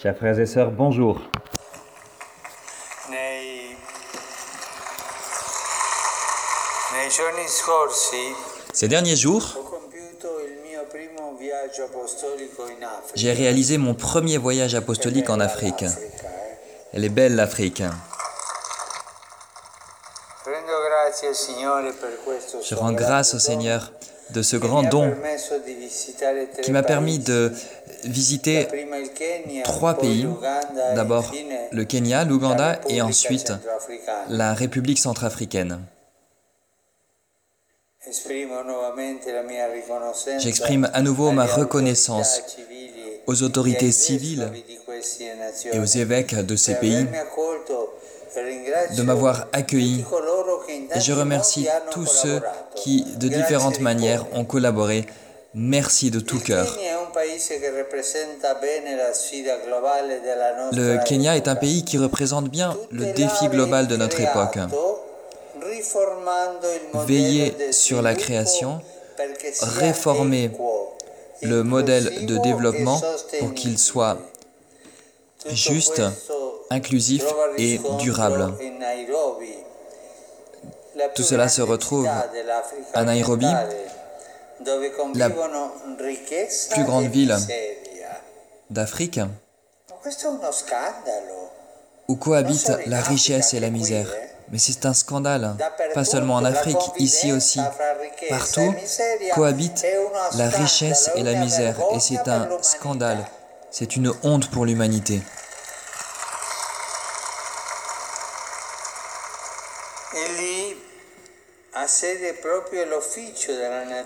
Chers frères et sœurs, bonjour. Ces derniers jours, j'ai réalisé mon premier voyage apostolique en Afrique. Elle est belle l'Afrique. Je rends grâce au Seigneur de ce grand don qui m'a permis de visiter trois pays. D'abord le Kenya, l'Ouganda et ensuite la République centrafricaine. J'exprime à nouveau ma reconnaissance aux autorités civiles et aux évêques de ces pays de m'avoir accueilli et je remercie tous ceux qui, de différentes manières, ont collaboré. Merci de tout cœur. Le Kenya est un pays qui représente bien le défi global de notre époque. Veiller sur la création, réformer le modèle de développement pour qu'il soit juste, inclusif et durable. Tout cela se retrouve à Nairobi, la plus grande ville d'Afrique, où cohabitent la richesse et la misère. Mais c'est un scandale, pas seulement en Afrique, ici aussi. Partout cohabitent la richesse et la misère. Et c'est un scandale, c'est une honte pour l'humanité.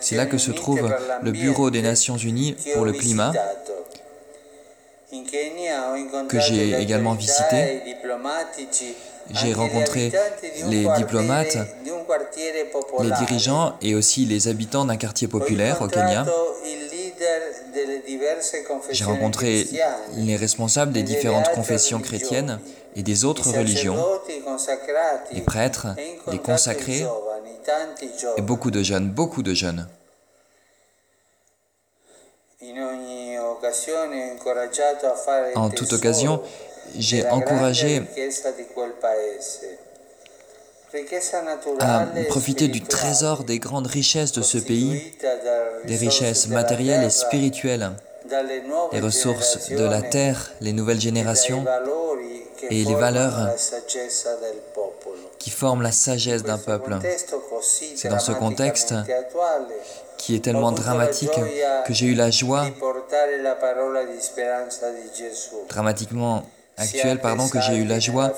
C'est là que se trouve le Bureau des Nations Unies pour le climat, que j'ai également visité. J'ai rencontré les diplomates, les dirigeants et aussi les habitants d'un quartier populaire au Kenya. J'ai rencontré les responsables des différentes confessions chrétiennes et des autres religions, les prêtres, les consacrés et beaucoup de jeunes, beaucoup de jeunes. En toute occasion, j'ai encouragé à profiter du trésor des grandes richesses de ce pays, des richesses matérielles et spirituelles, les ressources de la terre, les nouvelles générations et les valeurs qui forment la sagesse d'un peuple. C'est dans ce contexte qui est tellement dramatique que j'ai eu la joie, dramatiquement actuel, pardon, que j'ai eu la joie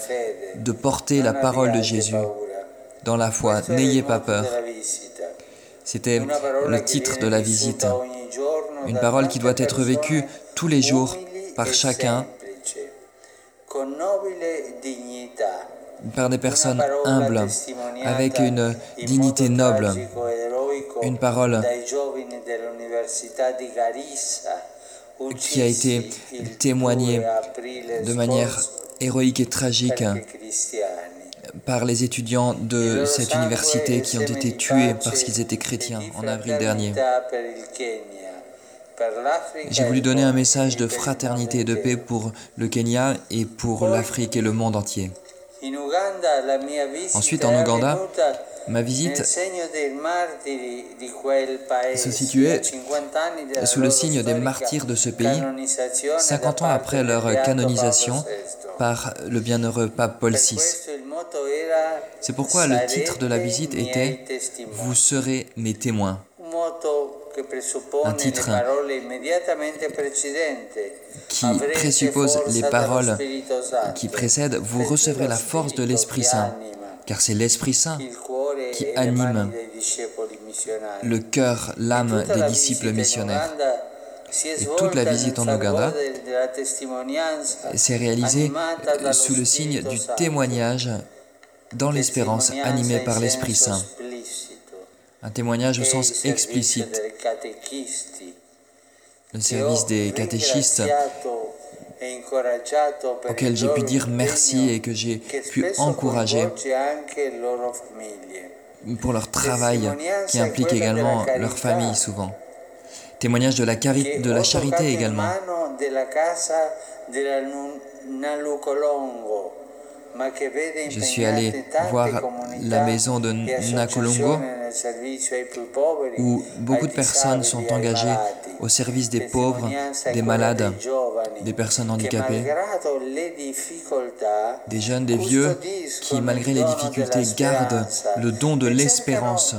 de porter la parole de Jésus dans la foi. N'ayez pas peur. C'était le titre de la visite. Une parole qui doit être vécue tous les jours par chacun par des personnes humbles, avec une dignité noble. Une parole qui a été témoignée de manière héroïque et tragique par les étudiants de cette université qui ont été tués parce qu'ils étaient chrétiens en avril dernier. J'ai voulu donner un message de fraternité et de paix pour le Kenya et pour l'Afrique et le monde entier. Ensuite, en Ouganda, ma visite se situait sous le signe des martyrs de ce pays, 50 ans après leur canonisation par le bienheureux pape Paul VI. C'est pourquoi le titre de la visite était Vous serez mes témoins. Un titre qui présuppose les paroles qui précèdent Vous recevrez la force de l'Esprit Saint, car c'est l'Esprit Saint qui anime le cœur, l'âme des disciples missionnaires. Et toute la visite en Ouganda s'est réalisée sous le signe du témoignage dans l'espérance animée par l'Esprit Saint. Un témoignage au sens explicite. Le service des catéchistes auquel j'ai pu dire merci et que j'ai pu encourager pour leur travail qui implique également leur famille souvent. Témoignage de la, de la charité également. Je suis allé voir la maison de Nakolongo où beaucoup de personnes sont engagées au service des pauvres, des malades, des personnes handicapées, des jeunes, des vieux qui, malgré les difficultés, gardent le don de l'espérance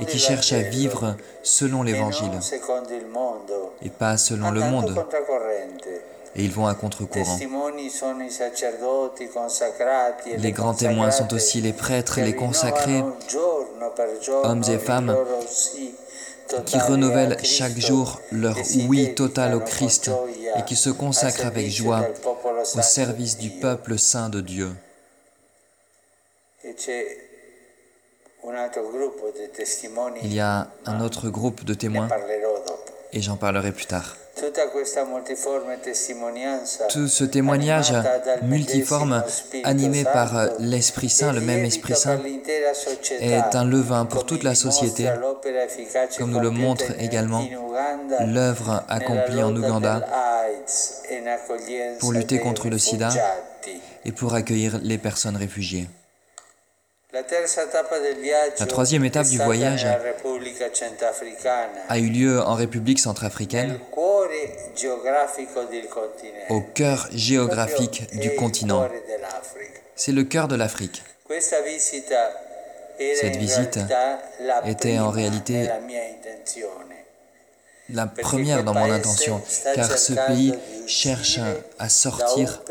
et qui cherchent à vivre selon l'Évangile et pas selon le monde et ils vont à contre-courant. Les grands témoins sont aussi les prêtres, les consacrés, hommes et femmes, qui renouvellent chaque jour leur oui total au Christ et qui se consacrent avec joie au service du peuple saint de Dieu. Il y a un autre groupe de témoins et j'en parlerai plus tard. Tout ce témoignage multiforme, animé par l'Esprit Saint, le même Esprit Saint, est un levain pour toute la société, comme nous le montre également l'œuvre accomplie en Ouganda pour lutter contre le sida et pour accueillir les personnes réfugiées. La troisième étape du voyage a eu lieu en République centrafricaine, au cœur géographique du continent. C'est le cœur de l'Afrique. Cette visite était en réalité la première dans mon intention, car ce pays cherche à sortir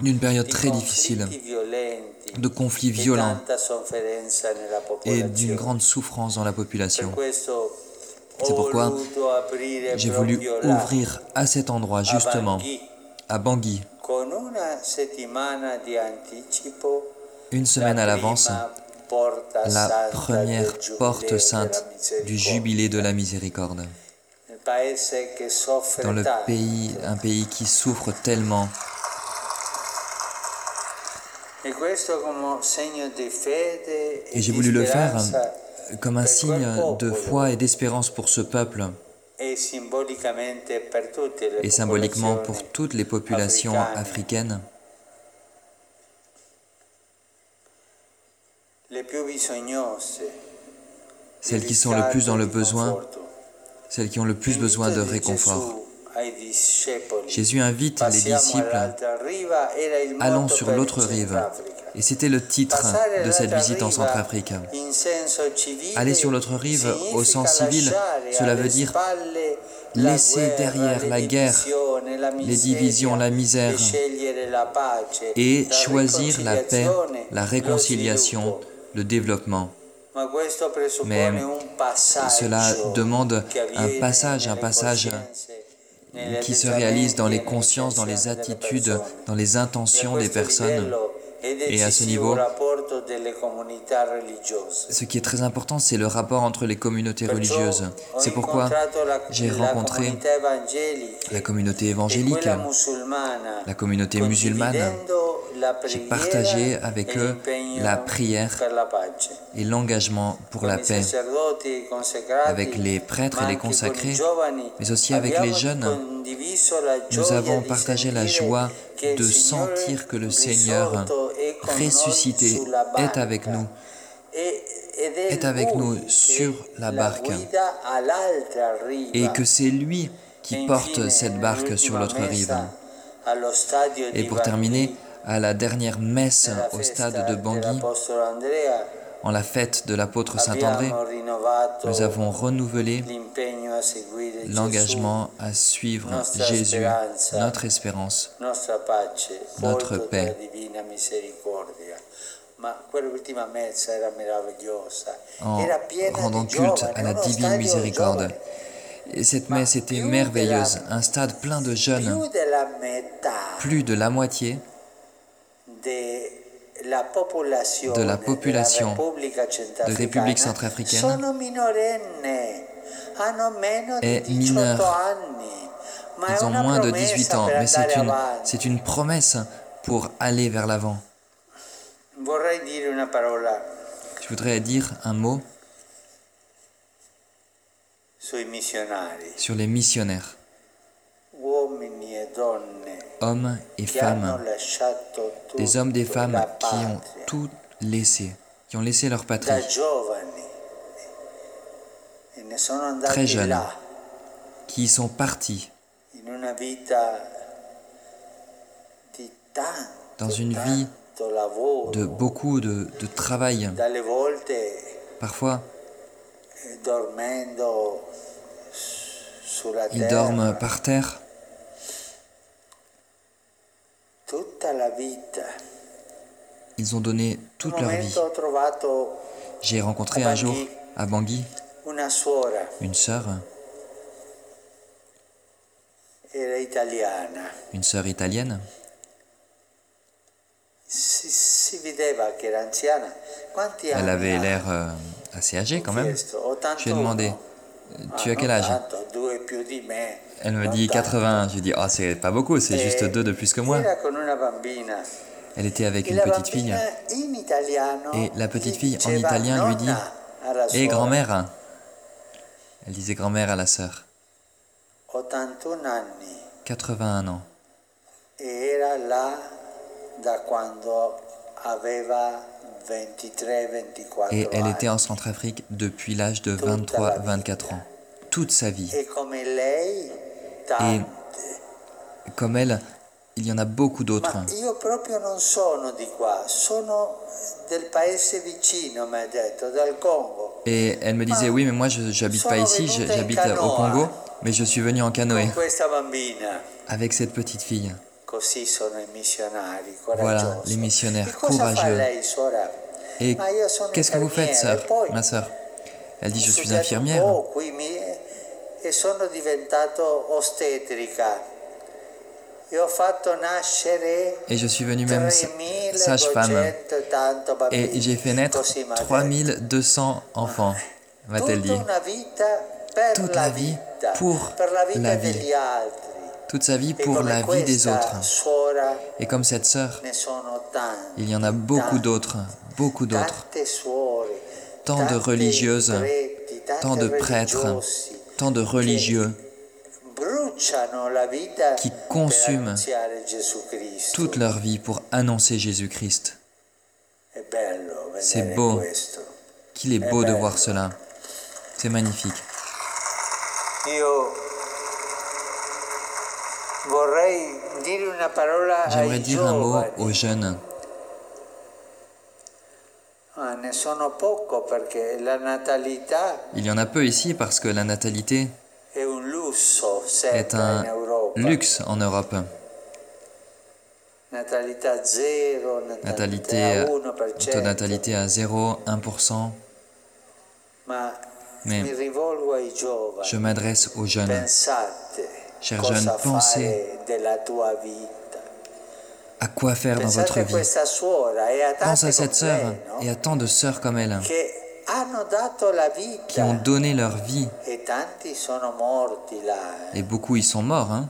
d'une période très difficile, de conflits violents et d'une grande souffrance dans la population. C'est pourquoi j'ai voulu ouvrir à cet endroit, justement, à Bangui, une semaine à l'avance, la première porte sainte du jubilé de la miséricorde. Dans le pays, un pays qui souffre tellement. Et j'ai voulu le faire comme un signe de foi et d'espérance pour ce peuple et symboliquement pour toutes les populations africaines. Celles qui sont le plus dans le besoin, celles qui ont le plus besoin de réconfort. Jésus invite les disciples, allons sur l'autre rive. Et c'était le titre de cette visite en Centrafrique. Aller sur l'autre rive au sens civil, cela veut dire laisser derrière la guerre, les divisions, la misère, et choisir la paix, la réconciliation, le développement. Mais cela demande un passage, un passage qui se réalise dans les consciences, dans les attitudes, dans les intentions des personnes. Et à ce niveau, ce qui est très important, c'est le rapport entre les communautés religieuses. C'est pourquoi j'ai rencontré la communauté évangélique, la communauté musulmane. J'ai partagé avec eux la prière et l'engagement pour la paix, avec les prêtres et les consacrés, mais aussi avec les jeunes. Nous avons partagé la joie de sentir que le Seigneur ressuscité est avec nous, est avec nous sur la barque, et que c'est lui qui porte cette barque sur l'autre rive. Et pour terminer, à la dernière messe au stade de Bangui, en la fête de l'apôtre Saint-André, nous avons renouvelé l'engagement à suivre Jésus, notre espérance, notre paix. En rendant culte à la divine miséricorde. Et cette messe était merveilleuse, un stade plein de jeunes, plus de la moitié de la population de République centrafricaine est mineure. Ils ont moins de 18 ans, mais c'est une, c'est une promesse pour aller vers l'avant. Je voudrais dire un mot. sur les missionnaires, hommes et femmes, des hommes, des femmes qui ont tout laissé, qui ont laissé leur patrie, très jeunes, qui sont partis. Dans une vie de beaucoup de, de travail, parfois ils dorment par terre. Ils ont donné toute leur vie. J'ai rencontré un jour à Bangui une sœur, une sœur italienne. Elle avait l'air euh, assez âgée quand même. Je lui ai demandé, tu as quel âge? Elle me dit 80. Je dit, oh, c'est pas beaucoup, c'est juste deux de plus que moi. Elle était avec une petite fille. Et la petite fille en italien lui dit, hé grand-mère. Elle disait grand-mère à la sœur. 81 ans. Et elle était en Centrafrique depuis l'âge de 23-24 ans, toute sa vie. Et comme elle, il y en a beaucoup d'autres. Et elle me disait, oui, mais moi je n'habite pas ici, j'habite au Congo, mais je suis venu en canoë avec cette petite fille. Voilà, les missionnaires courageux. Et qu'est-ce que vous faites, sœur, ma sœur? Elle dit, je suis infirmière. Et je suis venue même sage-femme. Et j'ai fait naître 3200 enfants, va-t-elle dire. Toute la vie pour la vie toute sa vie pour la vie des autres. Et comme cette sœur, il y en a beaucoup d'autres, beaucoup d'autres. Tant de religieuses, tant de prêtres, tant de religieux qui consument toute leur vie pour annoncer Jésus-Christ. C'est beau. Qu'il est beau de voir cela. C'est magnifique. J'aimerais dire un mot aux jeunes. Ah, Il y en a peu ici parce que la natalité est un luxe en Europe. Natalité, taux natalité à 0, 1%. Mais je m'adresse aux jeunes. Chers jeunes, pensez à quoi faire dans votre vie. Pense à cette sœur et à tant de sœurs comme elle qui ont donné leur vie. Et beaucoup y sont morts. Hein?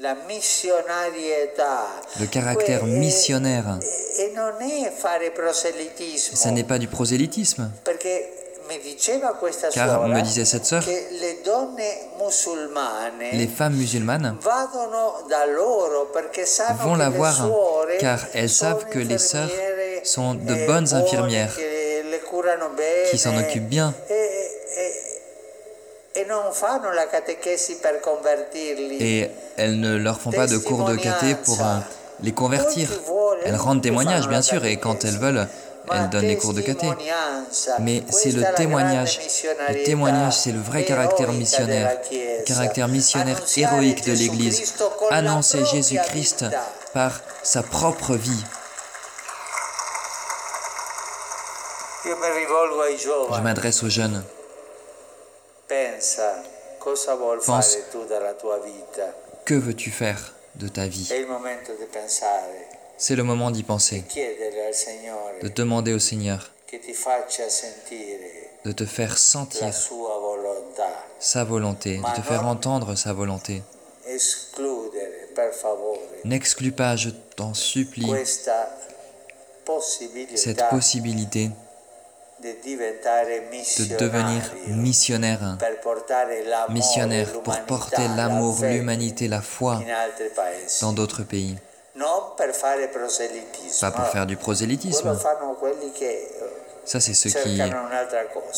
Le caractère missionnaire, ce n'est pas du prosélytisme. Car me disait cette sœur, les femmes musulmanes vont la voir car elles savent que les sœurs sont de e bonnes infirmières qui s'en occupent bien. et elles ne leur font pas de cours de caté pour euh, les convertir. Elles rendent témoignage, bien sûr, et quand elles veulent, elles donnent les cours de caté. Mais c'est le témoignage. Le témoignage, c'est le vrai caractère missionnaire. Caractère missionnaire héroïque de l'Église. Annoncer Jésus-Christ par sa propre vie. Je m'adresse aux jeunes. Pense, que veux-tu faire de ta vie? C'est le moment d'y penser, de demander au Seigneur de te faire sentir sa volonté, de te faire entendre sa volonté. N'exclus pas, je t'en supplie, cette possibilité de devenir missionnaire, missionnaire pour porter l'amour, l'humanité, la foi dans d'autres pays. Pas pour faire du prosélytisme. Ça, c'est ceux qui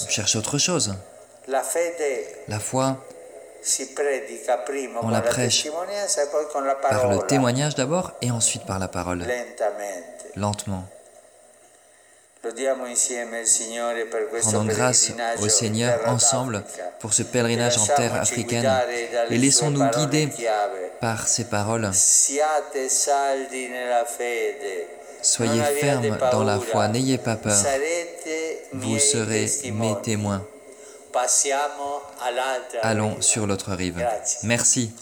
cherchent autre chose. La foi, on la prêche par le témoignage d'abord et ensuite par la parole, lentement. Rendons grâce au Seigneur ensemble pour ce pèlerinage en terre africaine et laissons-nous guider par ces paroles. Soyez fermes dans la foi, n'ayez pas peur. Vous serez mes témoins. Allons sur l'autre rive. Merci.